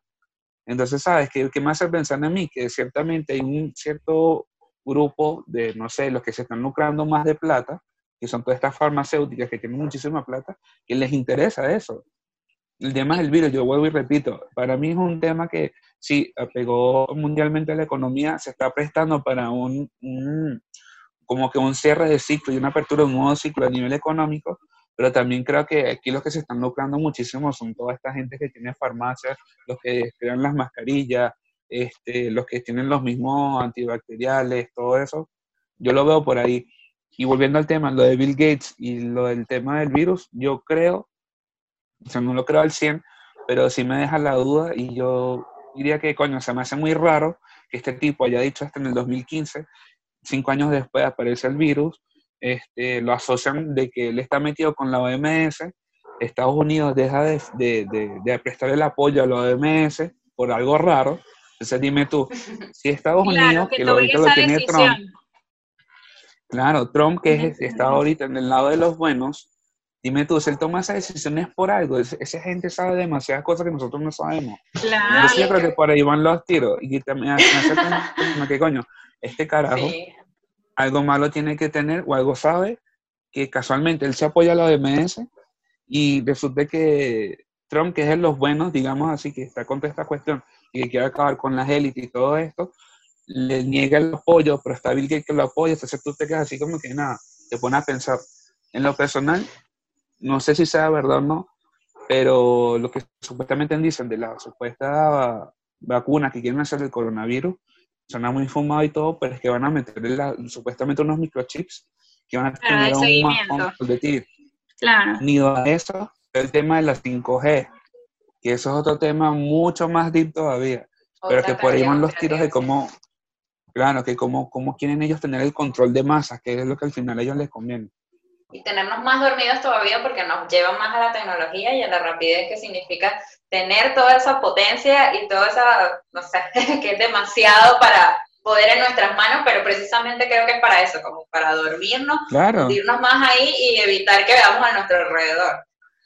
Entonces, ¿sabes qué, qué me hace pensar en mí? Que ciertamente hay un cierto grupo de, no sé, los que se están lucrando más de plata, que son todas estas farmacéuticas que tienen muchísima plata, que les interesa eso. El tema del virus, yo vuelvo y repito, para mí es un tema que sí pegó mundialmente a la economía, se está prestando para un, un- como que un cierre de ciclo y una apertura de un nuevo ciclo a nivel económico, pero también creo que aquí los que se están lucrando muchísimo son toda esta gente que tiene farmacias, los que crean las mascarillas, este, los que tienen los mismos antibacteriales, todo eso. Yo lo veo por ahí. Y volviendo al tema, lo de Bill Gates y lo del tema del virus, yo creo, o sea, no lo creo al 100, pero sí me deja la duda y yo diría que, coño, se me hace muy raro que este tipo haya dicho hasta en el 2015, cinco años después aparece el virus, este, lo asocian de que él está metido con la OMS, Estados Unidos deja de, de, de, de prestar el apoyo a la OMS por algo raro, entonces dime tú, si Estados Claro, Unidos, que que lo, ahorita lo tiene decisión. Trump, claro, Trump que es, está ahorita en el lado de los buenos, dime tú, si él toma esas decisiones por algo, esa gente sabe demasiadas cosas que nosotros no sabemos. Claro. Yo creo que por ahí van los tiros. Y también me hace como que coño, este carajo Sí. algo malo tiene que tener o algo sabe que casualmente él se apoya a la OMS y resulta que Trump, que es de los buenos, digamos así, que está contra esta cuestión y que quiere acabar con las élites y todo esto, le niega el apoyo, pero está Bill Gates que lo apoya, entonces tú te quedas así como que nada, te pones a pensar. En lo personal, no sé si sea verdad o no, pero lo que supuestamente dicen de la supuesta vacuna que quieren hacer del coronavirus, suena muy fumado y todo, pero es que van a meter la- supuestamente unos microchips que van a Claro, tener aún más control de ti. Claro. Unido a eso, el tema de la 5G, que eso es otro tema mucho más deep todavía, pero que por ahí van los tiros de cómo, claro, que cómo, cómo quieren ellos tener el control de masas, que es lo que al final a ellos les conviene. Y tenernos más dormidos todavía porque nos lleva más a la tecnología y a la rapidez que significa tener toda esa potencia y toda esa, no sé, que es demasiado para poder en nuestras manos, pero precisamente creo que es para eso, como para dormirnos, Claro, hundirnos más ahí y evitar que veamos a nuestro alrededor.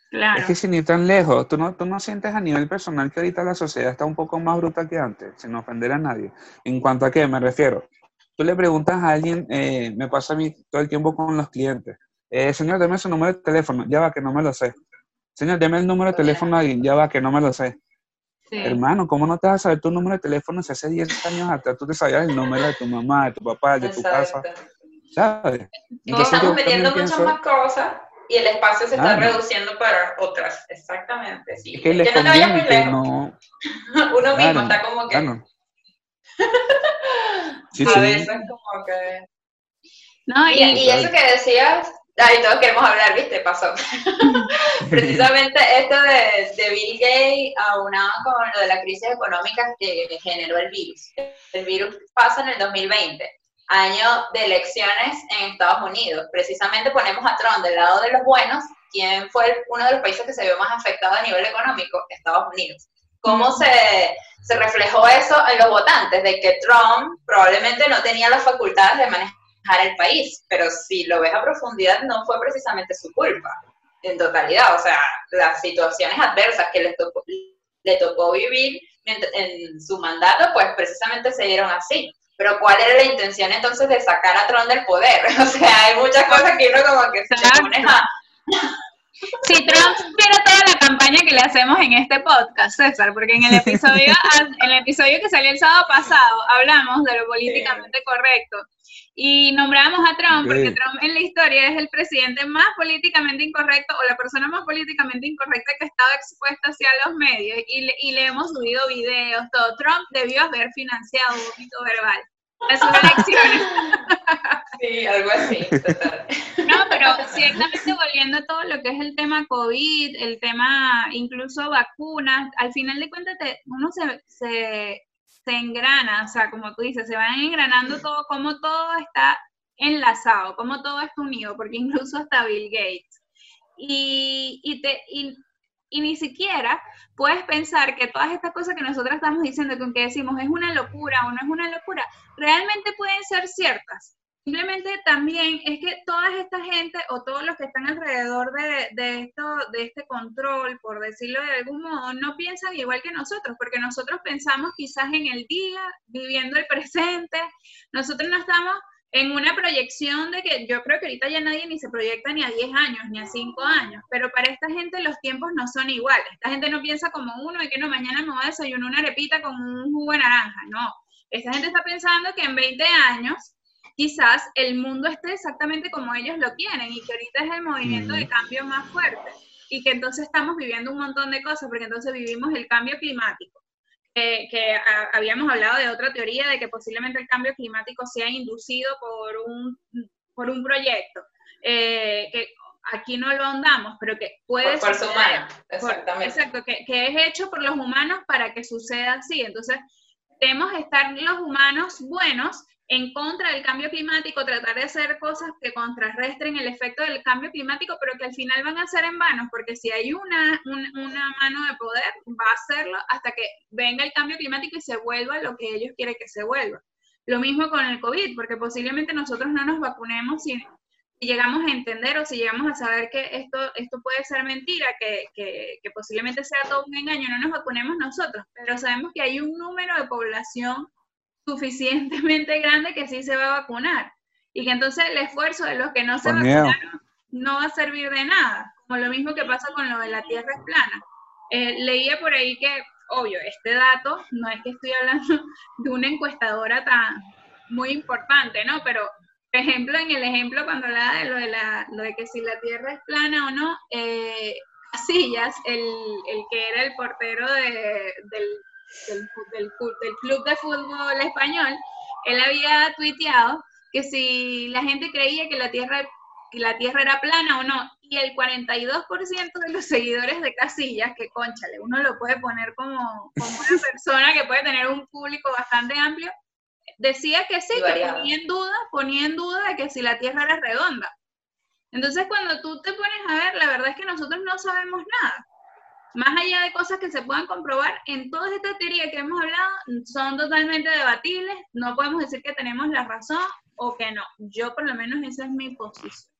Claro. es que sin ir tan lejos, ¿tú no, tú no sientes a nivel personal que ahorita la sociedad está un poco más bruta que antes, sin ofender a nadie. ¿En cuanto a qué me refiero? Tú le preguntas a alguien, eh, me pasa a mí todo el tiempo con los clientes, eh, señor, deme su número de teléfono, ya va que no me lo sé. Señor, deme el número de teléfono de alguien, ya va que no me lo sé. Sí. Hermano, ¿cómo no te vas a saber tu número de teléfono si hace 10 años atrás tú te sabías el número de tu mamá, de tu papá, de tu casa? ¿Sabes? Y Entonces estamos metiendo muchas pienso- más cosas y el espacio se está reduciendo para otras. Exactamente, sí. es que les no te vayas muy lejos. no... Uno mismo Claro, está como que claro. Sí, a sí. veces como que... No, Y, y, y eso que decías, ay, todos queremos hablar, ¿viste? Pasó. Precisamente esto de, de Bill Gates aunado con lo de la crisis económica que generó el virus. El virus pasa en el 2020, año de elecciones en Estados Unidos. Precisamente ponemos a Trump del lado de los buenos. ¿Quién fue el- uno de los países que se vio más afectado a nivel económico? Estados Unidos. ¿Cómo se, se reflejó eso en los votantes? De que Trump probablemente no tenía las facultades de manejar el país, pero si lo ves a profundidad no fue precisamente su culpa, en totalidad, o sea, las situaciones adversas que le tocó, le tocó vivir en su mandato, pues precisamente se dieron así. Pero ¿cuál era la intención entonces de sacar a Trump del poder? O sea, hay muchas cosas que uno como que se pones a... Si Trump supiera toda la campaña que le hacemos en este podcast, César, porque en el episodio, en el episodio que salió el sábado pasado hablamos de lo políticamente correcto y nombramos a Trump porque. Trump en la historia es el presidente más políticamente incorrecto o la persona más políticamente incorrecta que ha estado expuesta hacia los medios y le, y le hemos subido videos, todo. Trump debió haber financiado vómito verbal sus elecciones. Sí, algo así, total. No, pero ciertamente volviendo a todo lo que es el tema COVID, el tema incluso vacunas, al final de cuentas te- uno se, se, se engrana, o sea, como tú dices, se van engranando todo, como todo está enlazado, como todo está unido, porque incluso hasta Bill Gates. Y, y, te, y, y ni siquiera puedes pensar que todas estas cosas que nosotros estamos diciendo, con que decimos es una locura o no es una locura, realmente pueden ser ciertas. Simplemente también es que toda esta gente o todos los que están alrededor de, de esto, de este control, por decirlo de algún modo, no piensan igual que nosotros, porque nosotros pensamos quizás en el día, viviendo el presente, nosotros no estamos en una proyección de que yo creo que ahorita ya nadie ni se proyecta ni a 10 años, ni a 5 años, pero para esta gente los tiempos no son iguales. Esta gente no piensa como uno y que no, mañana me voy a desayunar una arepita con un jugo de naranja, no. Esta gente está pensando que en 20 años quizás el mundo esté exactamente como ellos lo quieren y que ahorita es el movimiento de cambio más fuerte y que entonces estamos viviendo un montón de cosas porque entonces vivimos el cambio climático. Que, que a- habíamos hablado de otra teoría de que posiblemente el cambio climático sea inducido por un, por un proyecto, eh, que aquí no lo ahondamos, pero que puede Por suceder. Por- exactamente. exacto, que, que es hecho por los humanos para que suceda así. Entonces, debemos estar los humanos buenos en contra del cambio climático, tratar de hacer cosas que contrarresten el efecto del cambio climático, pero que al final van a ser en vano, porque si hay una, un- una mano de poder, va a hacerlo hasta que venga el cambio climático y se vuelva lo que ellos quieren que se vuelva. Lo mismo con el COVID, porque posiblemente nosotros no nos vacunemos si, si llegamos a entender o si llegamos a saber que esto, esto puede ser mentira, que, que, que posiblemente sea todo un engaño, no nos vacunemos nosotros, pero sabemos que hay un número de población suficientemente grande que sí se va a vacunar y que entonces el esfuerzo de los que no se vacunaron no va a servir de nada, como lo mismo que pasa con lo de la Tierra es plana. Eh, leía por ahí que, obvio, este dato, no es que estoy hablando de una encuestadora tan muy importante, ¿no? Pero, por ejemplo, en el ejemplo cuando hablaba de lo de, la, lo de que si la Tierra es plana o no, eh, Casillas, el, el que era el portero de- del, del, club de fútbol español, él había tuiteado que si la gente creía que la Tierra, que la tierra era plana o no, y el 42% de los seguidores de Casillas, que conchale, uno lo puede poner como, como una persona que puede tener un público bastante amplio, decía que sí, que ponía en duda, ponía en duda de que si la Tierra era redonda. Entonces, cuando tú te pones a ver, la verdad es que nosotros no sabemos nada. Más allá de cosas que se puedan comprobar, en todas estas teorías que hemos hablado, son totalmente debatibles. No podemos decir que tenemos la razón o que no. Yo, por lo menos, esa es mi posición.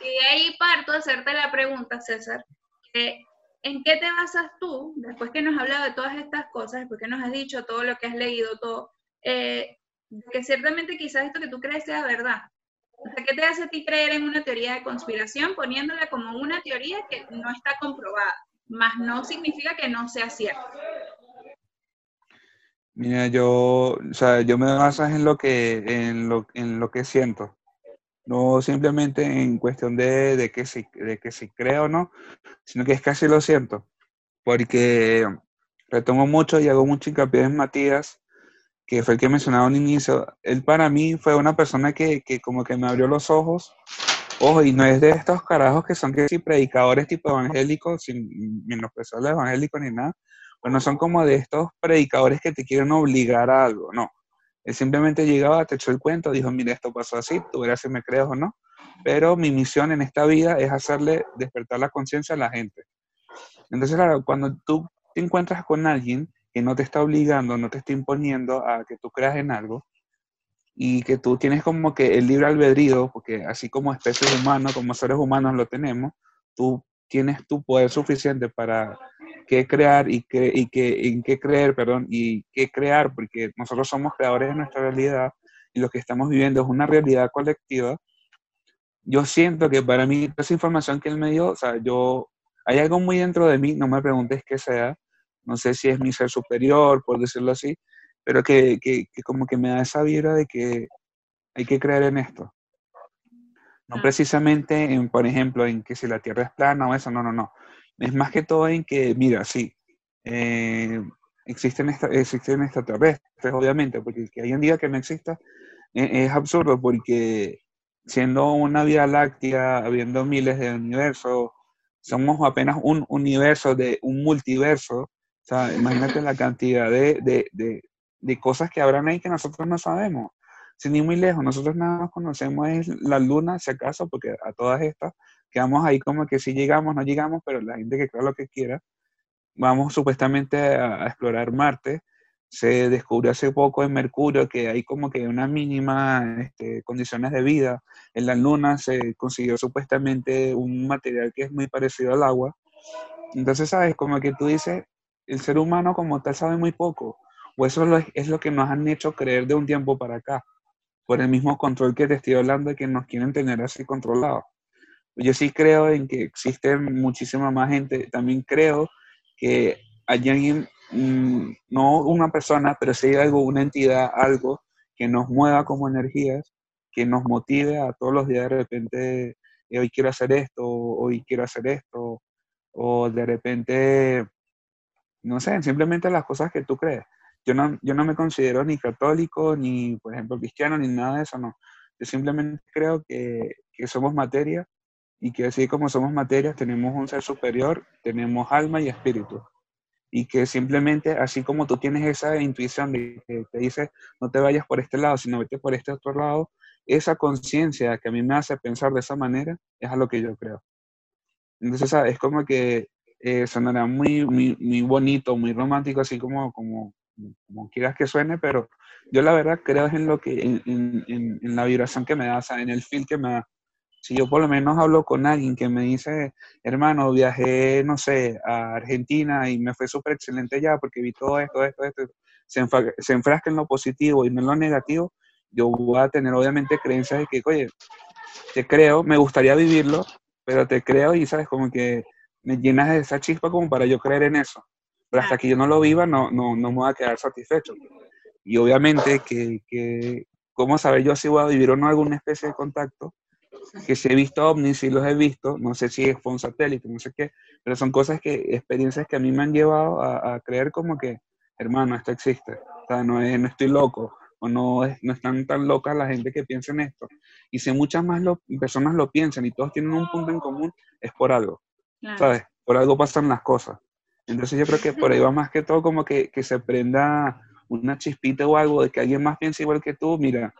Y de ahí parto a hacerte la pregunta, César, que, ¿en qué te basas tú, después que nos has hablado de todas estas cosas, después que nos has dicho todo lo que has leído, todo, eh, que ciertamente quizás esto que tú crees sea verdad? ¿qué te hace a ti creer en una teoría de conspiración poniéndola como una teoría que no está comprobada? Más no significa que no sea cierto. Mira, yo, o sea, yo me baso en lo que, en lo, en lo que siento. No simplemente en cuestión de, de que si, de que si creo o no, sino que es así lo siento. Porque retomo mucho y hago mucho hincapié en Matías, que fue el que mencionaba al inicio. Él para mí fue una persona que, que como que me abrió los ojos. Ojo, y no es de estos carajos que son que sí predicadores tipo evangélicos, sin menospreciar los evangélicos ni nada. Pues no son como de estos predicadores que te quieren obligar a algo, no. Él simplemente llegaba, te echó el cuento, dijo, mira, esto pasó así, tú verás si me crees o no. Pero mi misión en esta vida es hacerle despertar la conciencia a la gente. Entonces, claro, cuando tú te encuentras con alguien que no te está obligando, no te está imponiendo a que tú creas en algo, y que tú tienes como que el libre albedrío, porque así como especies humanas, como seres humanos lo tenemos, tú tienes tu poder suficiente para qué crear y, qué, y qué, en qué creer, perdón, y qué crear, porque nosotros somos creadores de nuestra realidad y lo que estamos viviendo es una realidad colectiva, yo siento que para mí, esa información que él me dio, o sea, yo, hay algo muy dentro de mí, no me preguntes qué sea, no sé si es mi ser superior, por decirlo así, pero que, que, que como que me da esa vibra de que hay que creer en esto. No precisamente en, por ejemplo, en que si la Tierra es plana o eso, no, no, no. Es más que todo en que, mira, sí, eh, existen, esta- existen extraterrestres, obviamente, porque que diga que no exista eh, es absurdo, porque siendo una Vía Láctea, habiendo miles de universos, somos apenas un universo de un multiverso. O sea, imagínate la cantidad de, de, de, de cosas que habrán ahí que nosotros no sabemos. Sin ir muy lejos, nosotros nada más conocemos es la luna, si acaso, porque a todas estas quedamos ahí como que si llegamos, no llegamos, pero la gente que crea lo que quiera. Vamos supuestamente a, explorar Marte. Se descubrió hace poco en Mercurio que hay como que una mínima este, condiciones de vida. En la Luna se consiguió supuestamente un material que es muy parecido al agua. Entonces, ¿sabes? Como que tú dices, el ser humano como tal sabe muy poco. O eso es lo, que nos han hecho creer de un tiempo para acá. Por el mismo control que te estoy hablando que nos quieren tener así controlados. Yo sí creo en que existen muchísima más gente. También creo que hay alguien, mm, no una persona, pero sí algo, una entidad, algo que nos mueva como energías, que nos motive a todos los días de repente, eh, hoy quiero hacer esto, hoy quiero hacer esto, o de repente, no sé, simplemente las cosas que tú crees. Yo no, yo no me considero ni católico, ni, por ejemplo, cristiano, ni nada de eso, no. Yo simplemente creo que, que somos materia y que así como somos materia, tenemos un ser superior, tenemos alma y espíritu. Y que simplemente, así como tú tienes esa intuición de que te dice, no te vayas por este lado, sino vete por este otro lado, esa conciencia que a mí me hace pensar de esa manera es a lo que yo creo. Entonces, ¿sabes? es como que eh, sonará muy, muy, muy bonito, muy romántico, así como, como, como quieras que suene, pero yo la verdad creo en lo que, en, en, en, la vibración que me da, o sea, en el feel que me da. Si yo por lo menos hablo con alguien que me dice, hermano, viajé, no sé, a Argentina y me fue súper excelente ya porque vi todo esto, esto, esto, se, enfa- se enfrasca en lo positivo y no en lo negativo, yo voy a tener obviamente creencias de que, oye, te creo, me gustaría vivirlo, pero te creo y sabes, como que me llenas de esa chispa como para yo creer en eso. Pero hasta que yo no lo viva, no, no, no me voy a quedar satisfecho. Y obviamente que, que ¿cómo saber yo si voy a vivir o no alguna especie de contacto? Que si he visto ovnis, si los he visto, no sé si fue un satélite, no sé qué, pero son cosas que, experiencias que a mí me han llevado a, a creer como que, hermano, esto existe. O sea, no, es- no estoy loco, o no, es- no están tan locas la gente que piensa en esto. Y si muchas más lo- personas lo piensan y todos tienen un punto en común, es por algo. Claro. ¿sabes? Por algo pasan las cosas. Entonces yo creo que por ahí va más que todo como que, que se prenda una chispita o algo de que alguien más piense igual que tú, mira,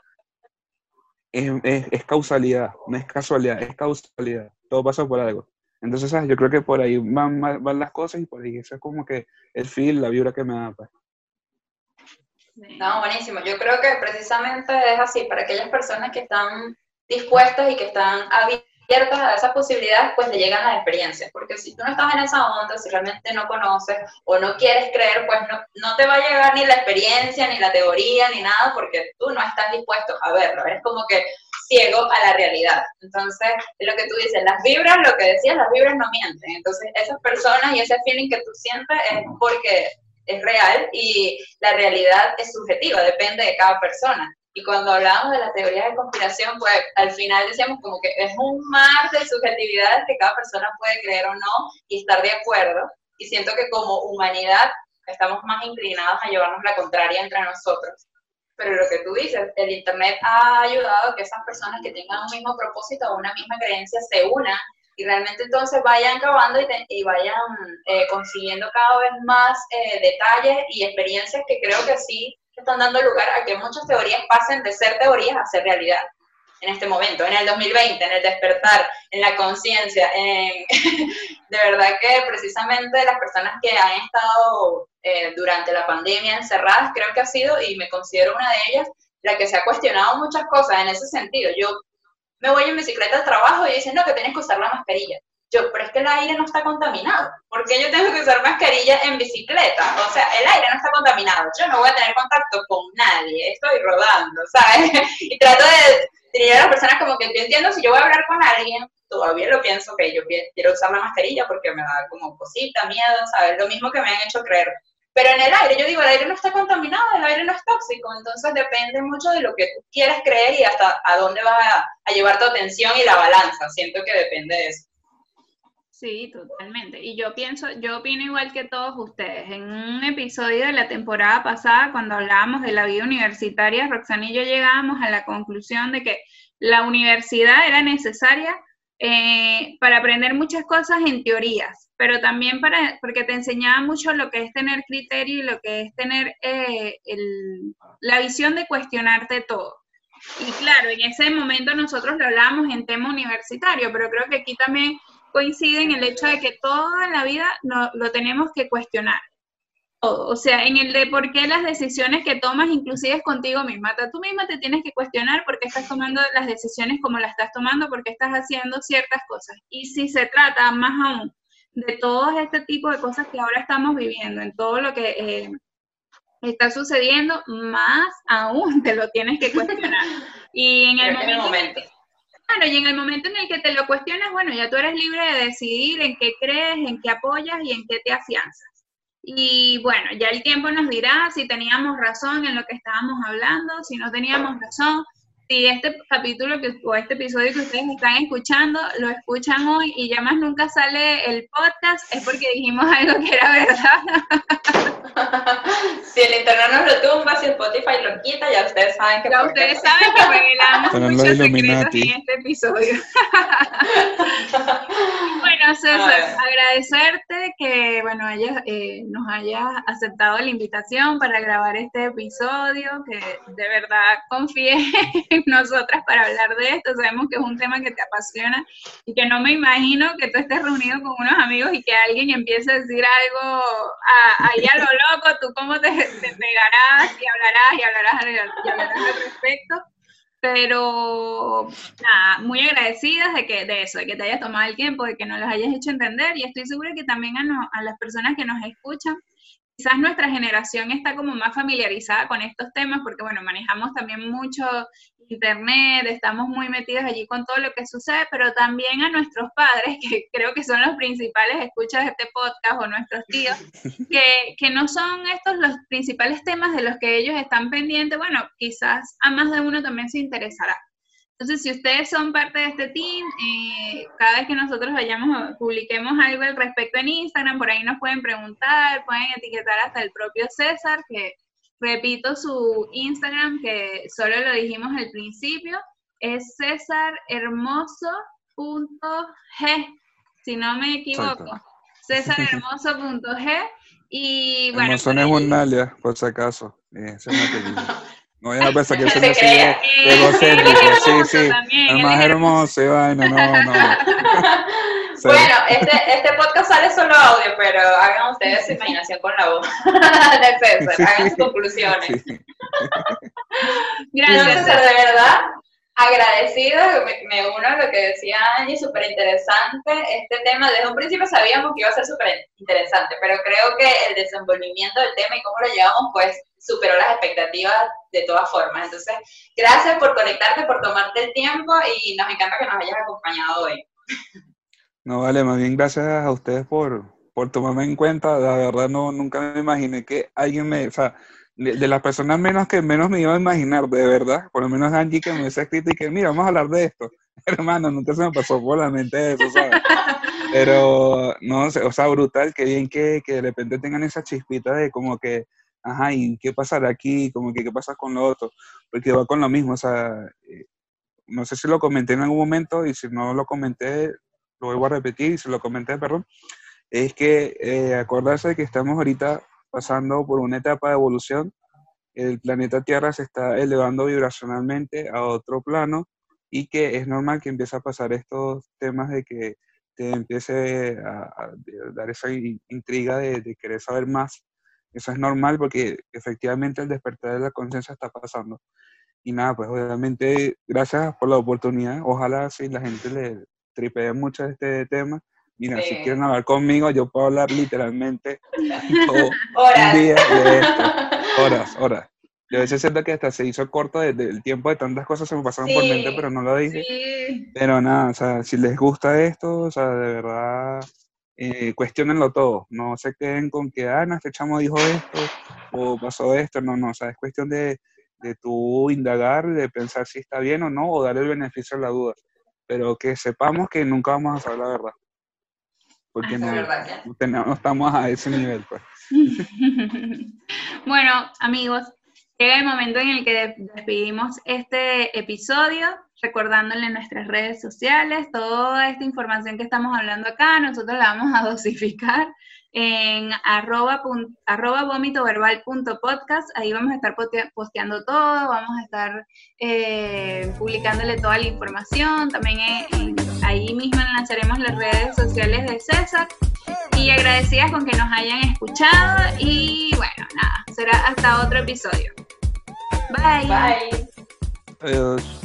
es, es- es causalidad, no es casualidad, es causalidad. Todo pasa por algo. Entonces, ¿sabes? Yo creo que por ahí van, van van las cosas y por ahí eso es como que el feel, la vibra que me da. Pues. No, buenísimo. Yo creo que precisamente es así, para aquellas personas que están dispuestas y que están abiertas a esas posibilidades, pues le llegan las experiencias. Porque si tú no estás en esa onda, si realmente no conoces o no quieres creer, pues no, no te va a llegar ni la experiencia, ni la teoría, ni nada, porque tú no estás dispuesto a verlo. Eres como que ciego a la realidad. Entonces, es lo que tú dices, las vibras, lo que decías, las vibras no mienten. Entonces, esas personas y ese feeling que tú sientes es porque es real y la realidad es subjetiva, depende de cada persona. Y cuando hablamos de las teorías de conspiración, pues al final decíamos como que es un mar de subjetividades que cada persona puede creer o no y estar de acuerdo. Y siento que como humanidad estamos más inclinados a llevarnos la contraria entre nosotros. Pero lo que tú dices, el Internet ha ayudado a que esas personas que tengan un mismo propósito o una misma creencia se unan y realmente entonces vayan acabando y, y vayan eh, consiguiendo cada vez más eh, detalles y experiencias que creo que sí están dando lugar a que muchas teorías pasen de ser teorías a ser realidad en este momento, en el 2020, en el despertar, en la conciencia, en... de verdad que precisamente las personas que han estado eh, durante la pandemia encerradas, creo que ha sido, y me considero una de ellas, la que se ha cuestionado muchas cosas en ese sentido. Yo me voy en bicicleta al trabajo y dicen, no, que tienes que usar la mascarilla. Yo, pero es que el aire no está contaminado. ¿Por qué yo tengo que usar mascarilla en bicicleta? O sea, el aire no está contaminado. Yo no voy a tener contacto con nadie. Estoy rodando, ¿sabes? Y trato de diría a las personas como que yo entiendo si yo voy a hablar con alguien, todavía lo pienso que yo quiero usar la mascarilla porque me da como cosita, miedo, ¿sabes? Lo mismo que me han hecho creer. Pero en el aire, yo digo, el aire no está contaminado, el aire no es tóxico, entonces depende mucho de lo que tú quieras creer y hasta a dónde vas a, a llevar tu atención y la balanza. Siento que depende de eso. Sí, totalmente. Y yo pienso, yo opino igual que todos ustedes. En un episodio de la temporada pasada, cuando hablábamos de la vida universitaria, Roxana y yo llegábamos a la conclusión de que la universidad era necesaria eh, para aprender muchas cosas en teorías, pero también para, porque te enseñaba mucho lo que es tener criterio y lo que es tener eh, la visión de cuestionarte todo. Y claro, en ese momento nosotros lo hablábamos en tema universitario, pero creo que aquí también coincide en el hecho de que todo en la vida no, lo tenemos que cuestionar. Todo. O sea, en el de por qué las decisiones que tomas, inclusive es contigo misma. Tú misma te tienes que cuestionar por qué estás tomando las decisiones como las estás tomando, por qué estás haciendo ciertas cosas. Y si se trata más aún de todo este tipo de cosas que ahora estamos viviendo, en todo lo que eh, está sucediendo, más aún te lo tienes que cuestionar. Y en el Creo que en el momento, momento. Claro, y en el momento en el que te lo cuestionas, bueno, ya tú eres libre de decidir en qué crees, en qué apoyas y en qué te afianzas. Y bueno, ya el tiempo nos dirá si teníamos razón en lo que estábamos hablando, si no teníamos razón, si este capítulo que, o este episodio que ustedes están escuchando lo escuchan hoy y ya más nunca sale el podcast, es porque dijimos algo que era verdad. si el internet nos lo tumba, si Spotify lo quita, ya ustedes saben que... Ya ustedes saben que revelamos muchos secretos Illuminati. en este episodio. Bueno, César, agradecerte que bueno hayas, eh, nos hayas aceptado la invitación para grabar este episodio, que de verdad confíes en nosotras para hablar de esto. Sabemos que es un tema que te apasiona y que no me imagino que tú estés reunido con unos amigos y que alguien empiece a decir algo a- ahí a lo loco, tú cómo te, pegarás y hablarás y hablarás, al respecto. Pero nada, muy agradecidas de que de eso, de que te hayas tomado el tiempo, de que nos los hayas hecho entender y estoy segura que también a las personas que nos escuchan, quizás nuestra generación está como más familiarizada con estos temas porque bueno, manejamos también mucho internet, estamos muy metidos allí con todo lo que sucede, pero también a nuestros padres, que creo que son los principales escuchas de este podcast, o nuestros tíos, que, que no son estos los principales temas de los que ellos están pendientes, bueno, quizás a más de uno también se interesará. Entonces, si ustedes son parte de este team, eh, cada vez que nosotros vayamos, publiquemos algo al respecto en Instagram, por ahí nos pueden preguntar, pueden etiquetar hasta el propio César, que repito su Instagram, que solo lo dijimos al principio, es cesarhermoso.g, si no me equivoco. Exacto. Cesarhermoso.g y bueno, Hermoso no es un alias, por si acaso. Eh, No vayan a pensar que Se soy así de, crea. Eh, de egocéntrico. Sí, sí. El más hermoso y vaina, no, no. Bueno, este, este podcast sale solo audio, pero hagan ustedes su imaginación con la voz de César, hagan sus conclusiones. Sí. No, Gracias. César, de verdad, agradecida, me, me uno a lo que decía Angie, súper interesante este tema. Desde un principio sabíamos que iba a ser súper interesante, pero creo que el desenvolvimiento del tema y cómo lo llevamos, pues superó las expectativas de todas formas. Entonces, gracias por conectarte, por tomarte el tiempo y nos encanta que nos hayas acompañado hoy. No, vale, más bien gracias a ustedes por, por tomarme en cuenta. La verdad, no, nunca me imaginé que alguien me, o sea, de, de las personas menos que menos me iba a imaginar, de verdad, por lo menos Angie que me hubiese escrito y que, mira, vamos a hablar de esto. Hermano, nunca se me pasó por la mente eso, ¿sabes? Pero, no sé, o sea, brutal, que bien que, que de repente tengan esa chispita de como que, ajá, ¿y qué pasará aquí? Como que, ¿qué pasa con lo otro? Porque va con lo mismo, o sea, eh, no sé si lo comenté en algún momento y si no lo comenté, lo vuelvo a repetir, y si lo comenté, perdón, es que eh, acordarse de que estamos ahorita pasando por una etapa de evolución, el planeta Tierra se está elevando vibracionalmente a otro plano y que es normal que empiece a pasar estos temas de que te empiece a, a dar esa in- intriga de, de querer saber más. Eso es normal porque efectivamente el despertar de la conciencia está pasando. Y nada, pues obviamente gracias por la oportunidad. Ojalá si la gente le tripee mucho este tema. Mira, si quieren hablar conmigo, yo puedo hablar literalmente todo Horas. un día de esto. Horas, horas. Yo a veces siento que hasta se hizo corto desde el tiempo de tantas cosas se me pasaron por mente, pero no lo dije. Sí. Pero nada, o sea, si les gusta esto, o sea, de verdad, eh, cuestionenlo todo. No se queden con que, ah, no, este chamo dijo esto o pasó esto. No, no, o sea, es cuestión de, de tú indagar, de pensar si está bien o no, o darle el beneficio a la duda. Pero que sepamos que nunca vamos a saber la verdad. Porque Es no, no tenemos- no estamos a ese nivel, pues. bueno, amigos, llega el momento en el que de- despedimos este episodio, recordándole nuestras redes sociales toda esta información que estamos hablando acá. Nosotros la vamos a dosificar en arroba, pun- arroba vomitoverbal.podcast. Ahí vamos a estar posteando todo, vamos a estar eh, publicándole toda la información. También eh, en- ahí mismo lanzaremos las redes sociales de César y agradecidas con que nos hayan escuchado y bueno, nada, será hasta otro episodio. Bye. Bye. Adiós.